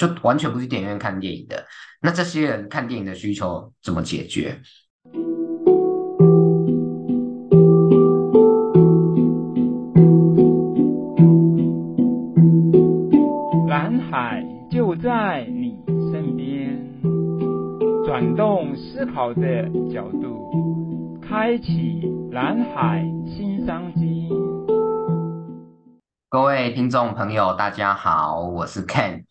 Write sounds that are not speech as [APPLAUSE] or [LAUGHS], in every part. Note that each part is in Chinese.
就完全不去电影院看电影的。那这些人看电影的需求怎么解决？蓝海就在你身边，转动思考的角度，开启蓝海新商机。各位听众朋友，大家好，我是 Ken，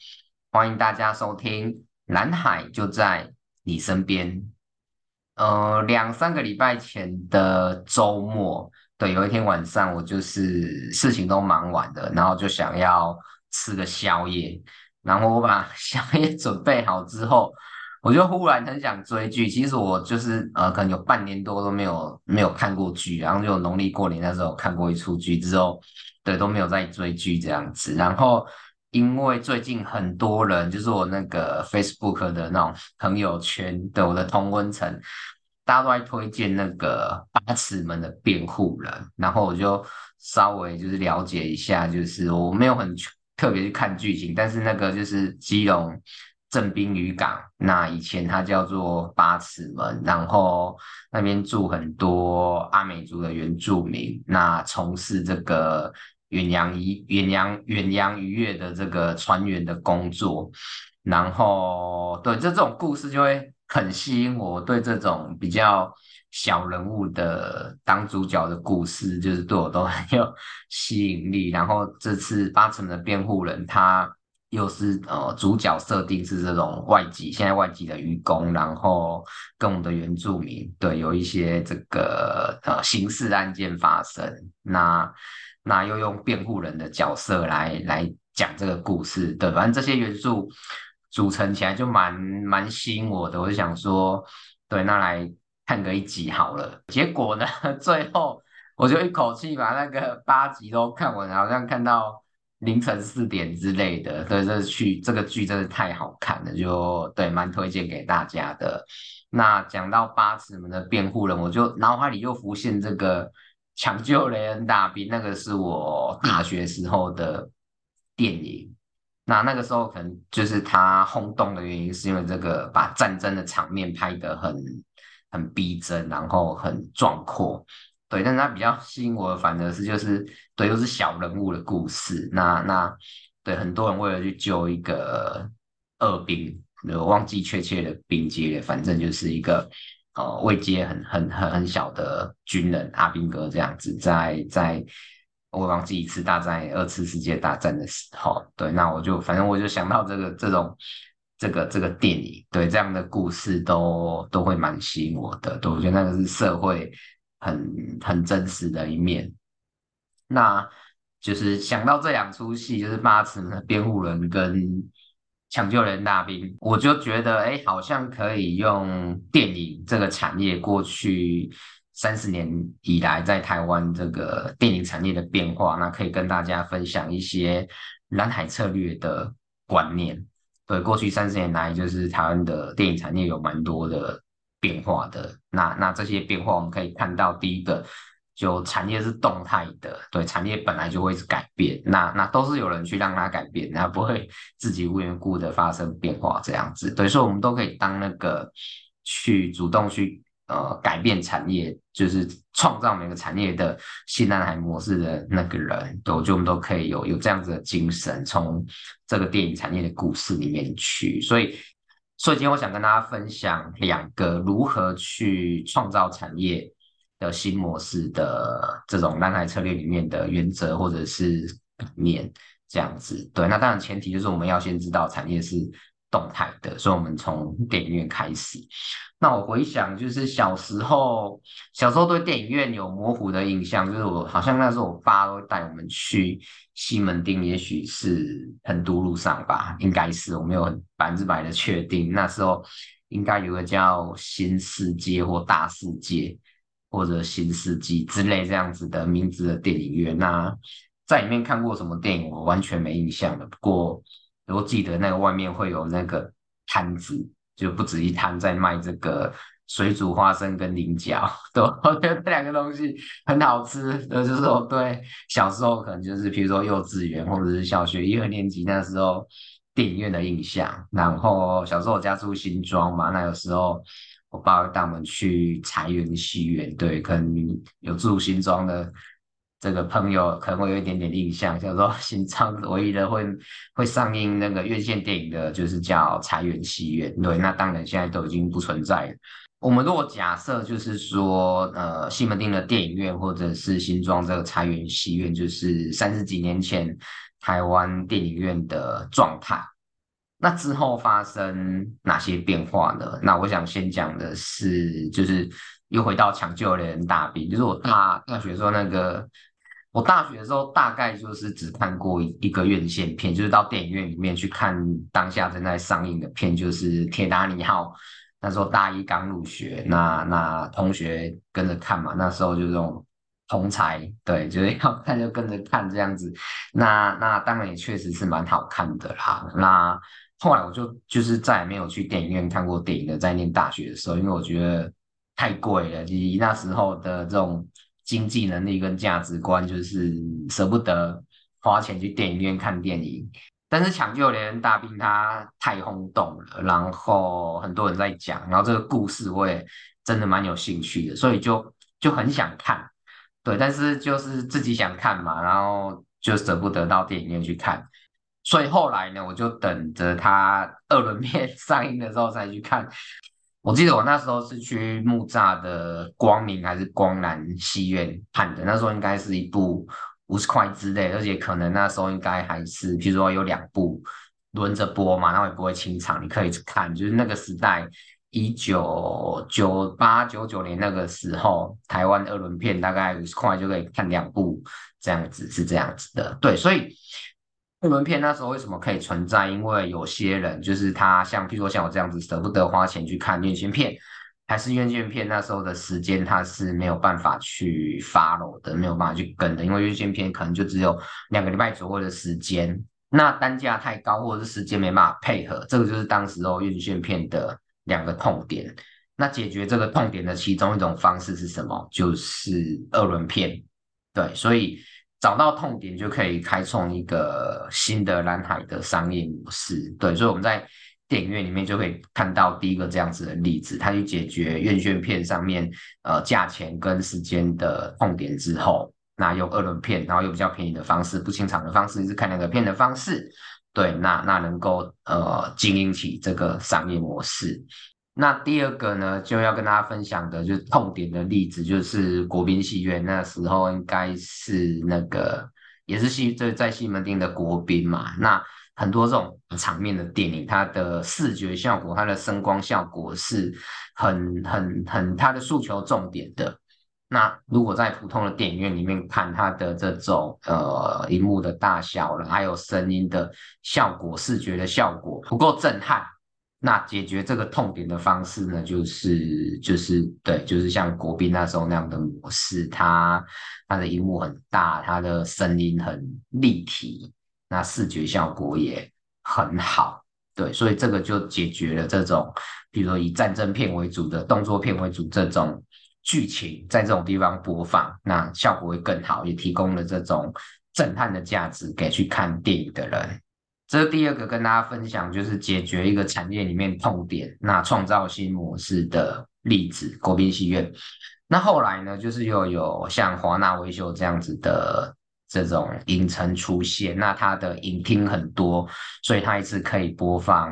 欢迎大家收听《蓝海就在你身边》。呃，两三个礼拜前的周末，对，有一天晚上，我就是事情都忙完了，然后就想要吃个宵夜，然后我把宵夜准备好之后，我就忽然很想追剧。其实我就是呃，可能有半年多都没有没有看过剧，然后就农历过年那时候看过一出剧之后。对，都没有再追剧这样子，然后因为最近很多人，就是我那个 Facebook 的那种朋友圈的我的同温层，大家都在推荐那个《八尺门的辩护人》，然后我就稍微就是了解一下，就是我没有很特别去看剧情，但是那个就是基隆。正滨渔港，那以前它叫做八尺门，然后那边住很多阿美族的原住民，那从事这个远洋渔远洋远洋渔业的这个船员的工作，然后对，这种故事就会很吸引我，对这种比较小人物的当主角的故事，就是对我都很有吸引力。[LAUGHS] 然后这次八成的辩护人，他。又是呃，主角设定是这种外籍，现在外籍的渔工，然后跟我们的原住民，对，有一些这个呃刑事案件发生，那那又用辩护人的角色来来讲这个故事，对，反正这些元素组成起来就蛮蛮吸引我的，我就想说，对，那来看个一集好了。结果呢，[LAUGHS] 最后我就一口气把那个八集都看完，好像看到。凌晨四点之类的，对，这剧这个剧真的太好看了，就对，蛮推荐给大家的。那讲到八尺门的辩护人，我就脑海里又浮现这个抢救雷恩大兵，那个是我大学时候的电影。那那个时候可能就是他轰动的原因，是因为这个把战争的场面拍得很很逼真，然后很壮阔。对，但是他比较吸引我的，反而是就是对，又是小人物的故事。那那对，很多人为了去救一个二兵，我忘记确切的兵阶，反正就是一个呃位阶很很很很小的军人阿兵哥这样子，在在我忘记一次大战二次世界大战的时候，对，那我就反正我就想到这个这种这个这个电影，对这样的故事都都会蛮吸引我的，对，我觉得那个是社会。很很真实的一面，那就是想到这两出戏，就是八尺门的辩护人跟抢救人大兵，我就觉得，哎，好像可以用电影这个产业过去三十年以来在台湾这个电影产业的变化，那可以跟大家分享一些蓝海策略的观念。对，过去三十年来，就是台湾的电影产业有蛮多的。变化的那那这些变化，我们可以看到，第一个就产业是动态的，对，产业本来就会是改变，那那都是有人去让它改变，那不会 [LAUGHS] 自己无缘故的发生变化这样子，对，所以我们都可以当那个去主动去呃改变产业，就是创造每个产业的新蓝海模式的那个人，对，就我们都可以有有这样子的精神，从这个电影产业的故事里面去，所以。所以今天我想跟大家分享两个如何去创造产业的新模式的这种蓝海策略里面的原则或者是理念这样子。对，那当然前提就是我们要先知道产业是动态的，所以我们从电影院开始。那我回想，就是小时候，小时候对电影院有模糊的印象，就是我好像那时候我爸都带我们去西门町，也许是很都路上吧，应该是，我没有百分之百的确定。那时候应该有个叫新世界或大世界或者新世纪之类这样子的名字的电影院。那在里面看过什么电影，我完全没印象了。不过我记得那个外面会有那个摊子。就不止一摊在卖这个水煮花生跟菱角，对，[LAUGHS] 我觉得这两个东西很好吃。呃，就是我对小时候可能就是，比如说幼稚园或者是小学一二年级那时候，电电影院的印象。然后小时候我家住新庄嘛，那有时候我爸会带我们去财源戏院，对，可能有住新庄的。这个朋友可能会有一点点印象，叫做新庄 [LAUGHS] 唯一的会会上映那个院线电影的，就是叫财源戏院。对，那当然现在都已经不存在了。我们如果假设就是说，呃，西门町的电影院或者是新庄这个财源戏院，就是三十几年前台湾电影院的状态，那之后发生哪些变化呢？那我想先讲的是，就是又回到抢救连人大兵，就是我大大学时候那个。我大学的时候大概就是只看过一个院线片，就是到电影院里面去看当下正在上映的片，就是《铁达尼号》。那时候大一刚入学，那那同学跟着看嘛，那时候就这种同才，对，就是 [LAUGHS] 要看就跟着看这样子。那那当然也确实是蛮好看的啦。那后来我就就是再也没有去电影院看过电影的，在念大学的时候，因为我觉得太贵了，以那时候的这种。经济能力跟价值观就是舍不得花钱去电影院看电影，但是抢救连大兵它太轰动了，然后很多人在讲，然后这个故事我也真的蛮有兴趣的，所以就就很想看，对，但是就是自己想看嘛，然后就舍不得到电影院去看，所以后来呢，我就等着它二轮片 [LAUGHS] 上映的时候再去看。我记得我那时候是去木栅的光明还是光南戏院看的，那时候应该是一部五十块之内，而且可能那时候应该还是，譬如说有两部轮着播嘛，然后也不会清场，你可以去看。就是那个时代，一九九八九九年那个时候，台湾二轮片大概五十块就可以看两部，这样子是这样子的，对，所以。二轮片那时候为什么可以存在？因为有些人就是他，像譬如说像我这样子舍不得花钱去看院线片，还是院线片那时候的时间他是没有办法去 follow 的，没有办法去跟的，因为院线片可能就只有两个礼拜左右的时间，那单价太高或者是时间没办法配合，这个就是当时候院线片的两个痛点。那解决这个痛点的其中一种方式是什么？就是二轮片。对，所以。找到痛点就可以开创一个新的蓝海的商业模式，对，所以我们在电影院里面就可以看到第一个这样子的例子，它去解决院线片上面呃价钱跟时间的痛点之后，那用二轮片，然后用比较便宜的方式，不清场的方式，是看两个片的方式，对，那那能够呃经营起这个商业模式。那第二个呢，就要跟大家分享的就是痛点的例子，就是国宾戏院那时候应该是那个也是西在在西门町的国宾嘛。那很多这种场面的电影，它的视觉效果、它的声光效果是很很很它的诉求重点的。那如果在普通的电影院里面看它的这种呃荧幕的大小了，还有声音的效果、视觉的效果不够震撼。那解决这个痛点的方式呢，就是就是对，就是像国宾那时候那样的模式，它它的荧幕很大，它的声音很立体，那视觉效果也很好，对，所以这个就解决了这种，比如说以战争片为主的动作片为主这种剧情，在这种地方播放，那效果会更好，也提供了这种震撼的价值给去看电影的人。这是第二个跟大家分享，就是解决一个产业里面痛点，那创造新模式的例子，国宾戏院。那后来呢，就是又有像华纳维修这样子的这种影城出现，那它的影厅很多，所以它一次可以播放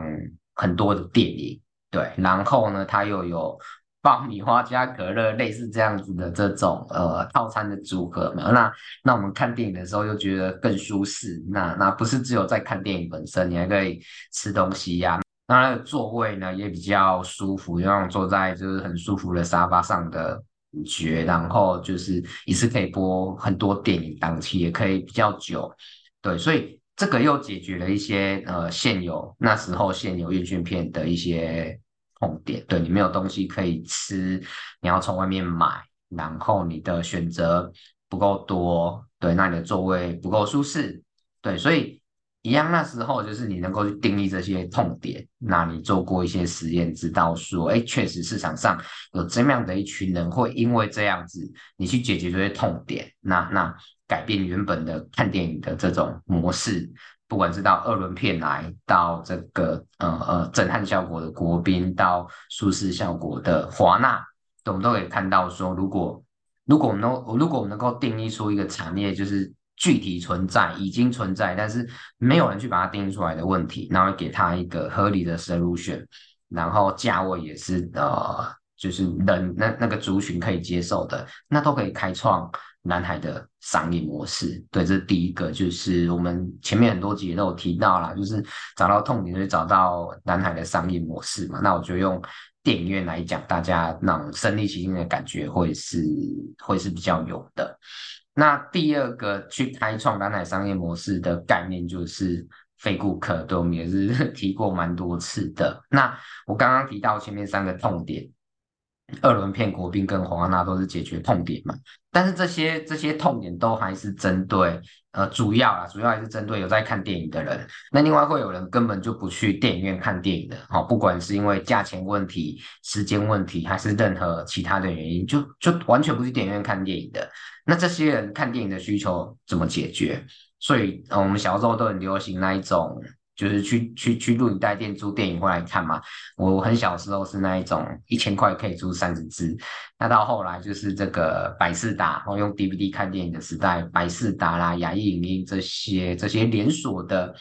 很多的电影，对。然后呢，它又有。爆米花加可乐，类似这样子的这种呃套餐的组合嘛，那那我们看电影的时候又觉得更舒适。那那不是只有在看电影本身，你还可以吃东西呀、啊。那那个座位呢也比较舒服，就像坐在就是很舒服的沙发上的感觉。然后就是一次可以播很多电影，档期也可以比较久。对，所以这个又解决了一些呃现有那时候现有院线片的一些。痛点，对，你没有东西可以吃，你要从外面买，然后你的选择不够多，对，那你的座位不够舒适，对，所以一样那时候就是你能够去定义这些痛点，那你做过一些实验，知道说，哎，确实市场上有这样的一群人会因为这样子，你去解决这些痛点，那那改变原本的看电影的这种模式，不管是到二轮片来，到这个呃呃震撼效果的国宾，到舒适效果的华纳，我们都可以看到说，如果如果我们能如果我们能够定义出一个产业，就是具体存在、已经存在，但是没有人去把它定义出来的问题，然后给它一个合理的 solution，然后价位也是呃，就是人那那个族群可以接受的，那都可以开创。南海的商业模式，对，这是第一个，就是我们前面很多集都有提到啦，就是找到痛点，就找到南海的商业模式嘛。那我就用电影院来讲，大家那种身临其境的感觉会是会是比较有的。那第二个去开创南海商业模式的概念，就是非顾客，对，我们也是 [LAUGHS] 提过蛮多次的。那我刚刚提到前面三个痛点。二轮片国宾跟华纳都是解决痛点嘛，但是这些这些痛点都还是针对呃主要啊，主要还是针对有在看电影的人。那另外会有人根本就不去电影院看电影的，好，不管是因为价钱问题、时间问题，还是任何其他的原因，就就完全不去电影院看电影的。那这些人看电影的需求怎么解决？所以，呃，我们小时候都很流行那一种。就是去去去录影带店租电影回来看嘛。我很小时候是那一种一千块可以租三十支，那到后来就是这个百视达，然后用 DVD 看电影的时代，百视达啦、亚艺影音这些这些连锁的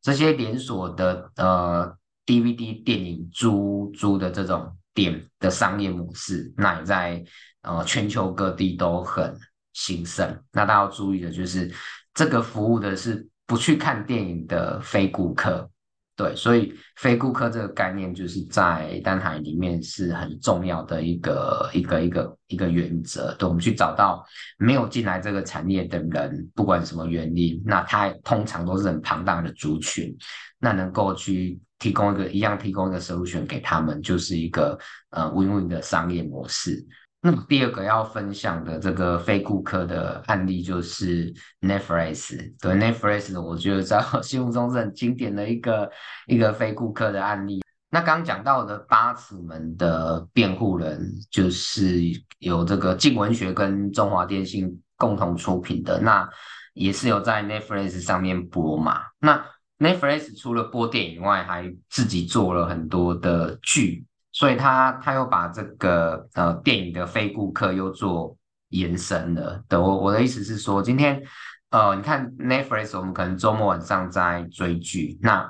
这些连锁的呃 DVD 电影租租的这种店的商业模式，那也在呃全球各地都很兴盛。那大家要注意的就是这个服务的是。不去看电影的非顾客，对，所以非顾客这个概念就是在蓝海里面是很重要的一个一个一个一个原则。对，我们去找到没有进来这个产业的人，不管什么原因，那他通常都是很庞大的族群，那能够去提供一个一样提供一个 solution 给他们，就是一个呃 win-win 的商业模式。那么第二个要分享的这个非顾客的案例就是 Netflix。对 Netflix，我觉得在我心目中是很经典的一个一个非顾客的案例。那刚讲到的八尺门的辩护人，就是有这个静文学跟中华电信共同出品的，那也是有在 Netflix 上面播嘛。那 Netflix 除了播电影外，还自己做了很多的剧。所以他他又把这个呃电影的非顾客又做延伸了。对，我我的意思是说，今天呃你看 Netflix，我们可能周末晚上在追剧，那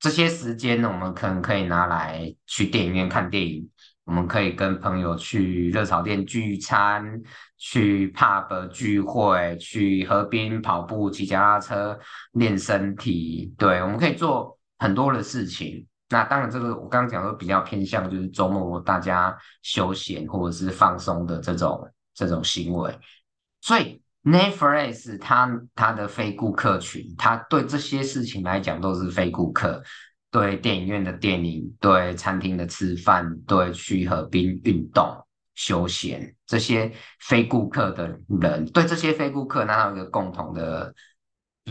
这些时间呢，我们可能可以拿来去电影院看电影，我们可以跟朋友去热炒店聚餐，去 pub 聚会，去河边跑步、骑脚踏车练身体。对，我们可以做很多的事情。那当然，这个我刚刚讲的比较偏向就是周末大家休闲或者是放松的这种这种行为。所以 Netflix 它它的非顾客群，它对这些事情来讲都是非顾客。对电影院的电影，对餐厅的吃饭，对去河边运动休闲这些非顾客的人，对这些非顾客，那有一个共同的。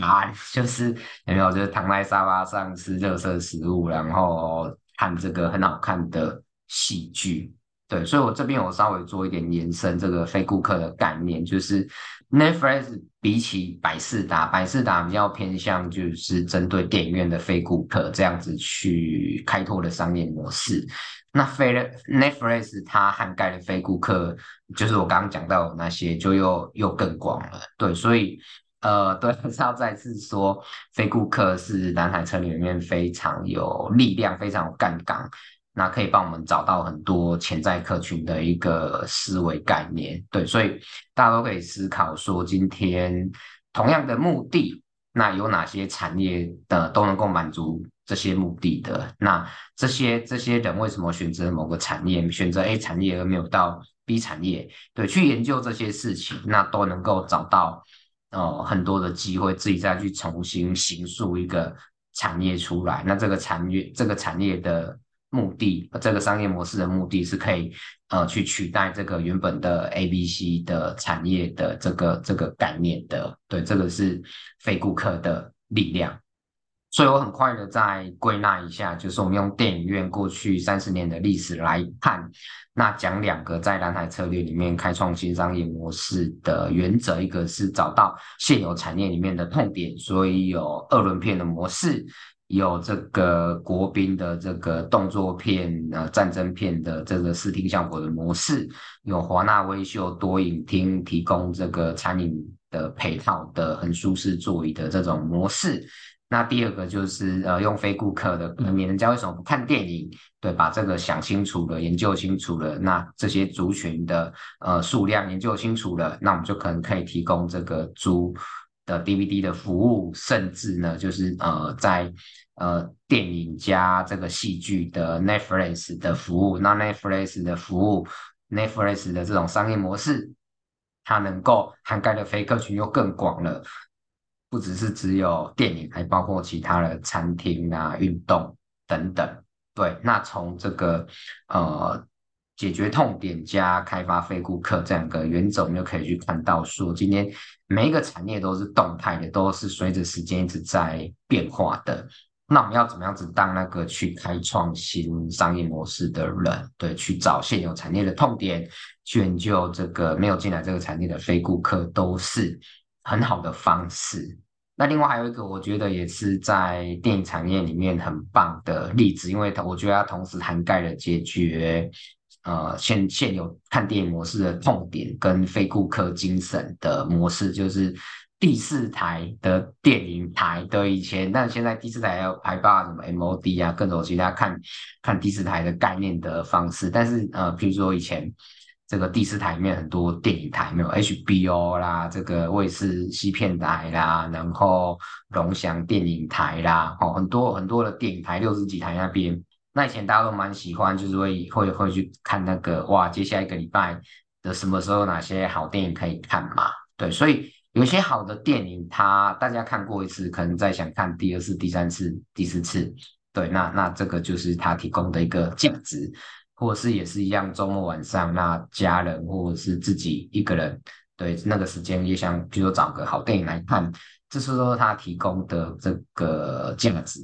啊就是有没有，就是躺在沙发上吃热色食物，然后看这个很好看的喜剧。对，所以我这边我稍微做一点延伸，这个非顾客的概念，就是 Netflix 比起百视达，百视达比较偏向就是针对电影院的非顾客这样子去开拓的商业模式。那非 Netflix 它涵盖的非顾客，就是我刚刚讲到的那些，就又又更广了。对，所以。呃，对，还 [LAUGHS] 是要再次说，非顾客是南海策略里面非常有力量、非常有杠杆，那可以帮我们找到很多潜在客群的一个思维概念。对，所以大家都可以思考说，今天同样的目的，那有哪些产业的都能够满足这些目的的？那这些这些人为什么选择某个产业，选择 A 产业而没有到 B 产业？对，去研究这些事情，那都能够找到。哦，很多的机会，自己再去重新形塑一个产业出来。那这个产业，这个产业的目的，这个商业模式的目的是可以呃去取代这个原本的 A、B、C 的产业的这个这个概念的。对，这个是非顾客的力量。所以我很快的再归纳一下，就是我们用电影院过去三十年的历史来看，那讲两个在蓝海策略里面开创新商业模式的原则，一个是找到现有产业里面的痛点，所以有二轮片的模式，有这个国宾的这个动作片、呃战争片的这个视听效果的模式，有华纳威秀多影厅提供这个餐饮的配套的很舒适座椅的这种模式。那第二个就是呃，用非顾客的，你人家为什么不看电影？对，把这个想清楚了，研究清楚了，那这些族群的呃数量研究清楚了，那我们就可能可以提供这个租的 DVD 的服务，甚至呢，就是呃在呃电影加这个戏剧的 Netflix 的服务，那 Netflix 的服务，Netflix 的这种商业模式，它能够涵盖的非客群又更广了。不只是只有电影，还包括其他的餐厅啊、运动等等。对，那从这个呃解决痛点加开发非顾客这样个原则，我们就可以去看到说，今天每一个产业都是动态的，都是随着时间一直在变化的。那我们要怎么样子当那个去开创新商业模式的人？对，去找现有产业的痛点，去研究这个没有进来这个产业的非顾客，都是。很好的方式。那另外还有一个，我觉得也是在电影产业里面很棒的例子，因为它我觉得它同时涵盖了解决呃现现有看电影模式的痛点跟非顾客精神的模式，就是第四台的电影台的以前，但现在第四台要还包括什么 MOD 啊，各种其他看看第四台的概念的方式。但是呃，譬如说以前。这个第四台里面很多电影台，没有 HBO 啦，这个卫视西片台啦，然后龙翔电影台啦，哦，很多很多的电影台，六十几台那边。那以前大家都蛮喜欢，就是会会会去看那个哇，接下来一个礼拜的什么时候哪些好电影可以看嘛？对，所以有些好的电影，它大家看过一次，可能再想看第二次、第三次、第四次。对，那那这个就是它提供的一个价值。或者是也是一样，周末晚上，那家人或者是自己一个人，对那个时间也想，比如说找个好电影来看，这是说他提供的这个价值。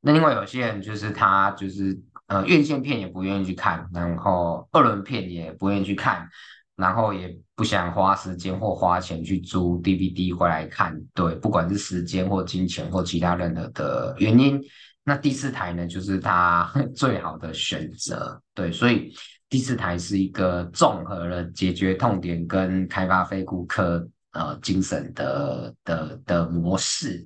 那另外有些人就是他就是呃院线片也不愿意去看，然后二轮片也不愿意去看，然后也不想花时间或花钱去租 DVD 回来看，对，不管是时间或金钱或其他任何的原因。那第四台呢，就是它 [LAUGHS] 最好的选择，对，所以第四台是一个综合了解决痛点跟开发非顾客呃精神的的的模式。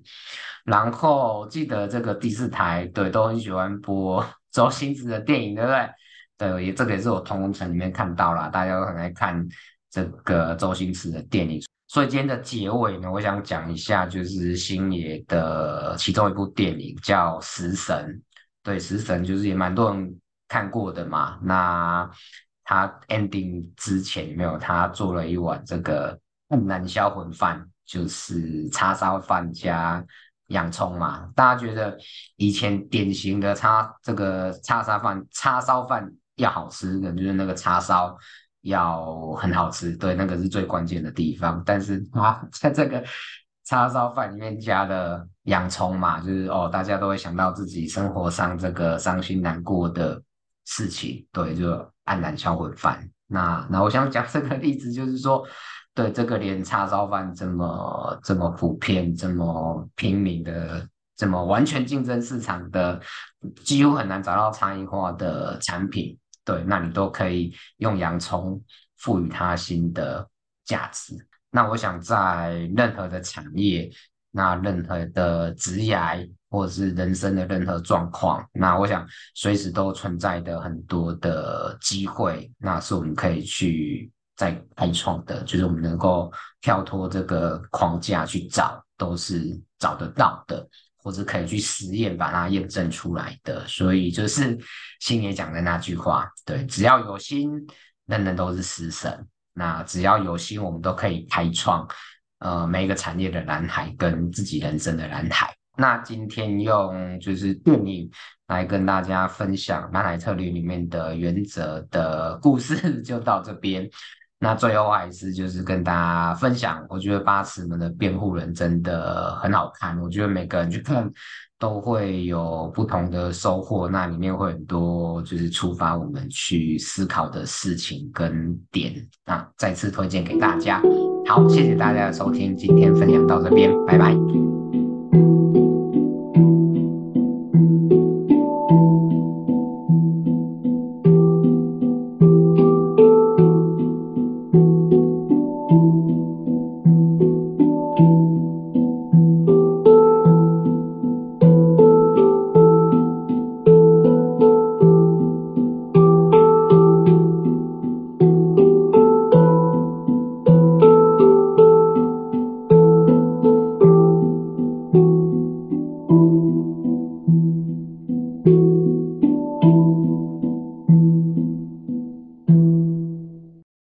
然后记得这个第四台，对，都很喜欢播 [LAUGHS] 周星驰的电影，对不对？对，也这个也是我同温层里面看到了，大家都很爱看这个周星驰的电影。所以今天的结尾呢，我想讲一下，就是星爷的其中一部电影叫《食神》。对，《食神》就是也蛮多人看过的嘛。那他 ending 之前有没有？他做了一碗这个黯然销魂饭，就是叉烧饭加洋葱嘛。大家觉得以前典型的叉这个叉烧饭，叉烧饭要好吃的，就是那个叉烧。要很好吃，对，那个是最关键的地方。但是啊，在这个叉烧饭里面加了洋葱嘛，就是哦，大家都会想到自己生活上这个伤心难过的事情，对，就黯然销魂饭。那那我想讲这个例子，就是说，对，这个连叉烧饭这么这么普遍、这么平民的、这么完全竞争市场的，几乎很难找到差异化的产品。对，那你都可以用洋葱赋予它新的价值。那我想在任何的产业，那任何的职业或者是人生的任何状况，那我想随时都存在的很多的机会，那是我们可以去再开创的，就是我们能够跳脱这个框架去找，都是找得到的。或者可以去实验，把它验证出来的，所以就是星爷讲的那句话，对，只要有心，人人都是食神。那只要有心，我们都可以开创，呃，每一个产业的蓝海跟自己人生的蓝海。那今天用就是电影来跟大家分享蓝海策略里面的原则的故事，[LAUGHS] 就到这边。那最后还是就是跟大家分享，我觉得八尺门的辩护人真的很好看，我觉得每个人去看都会有不同的收获，那里面会很多就是触发我们去思考的事情跟点，那再次推荐给大家。好，谢谢大家的收听，今天分享到这边，拜拜。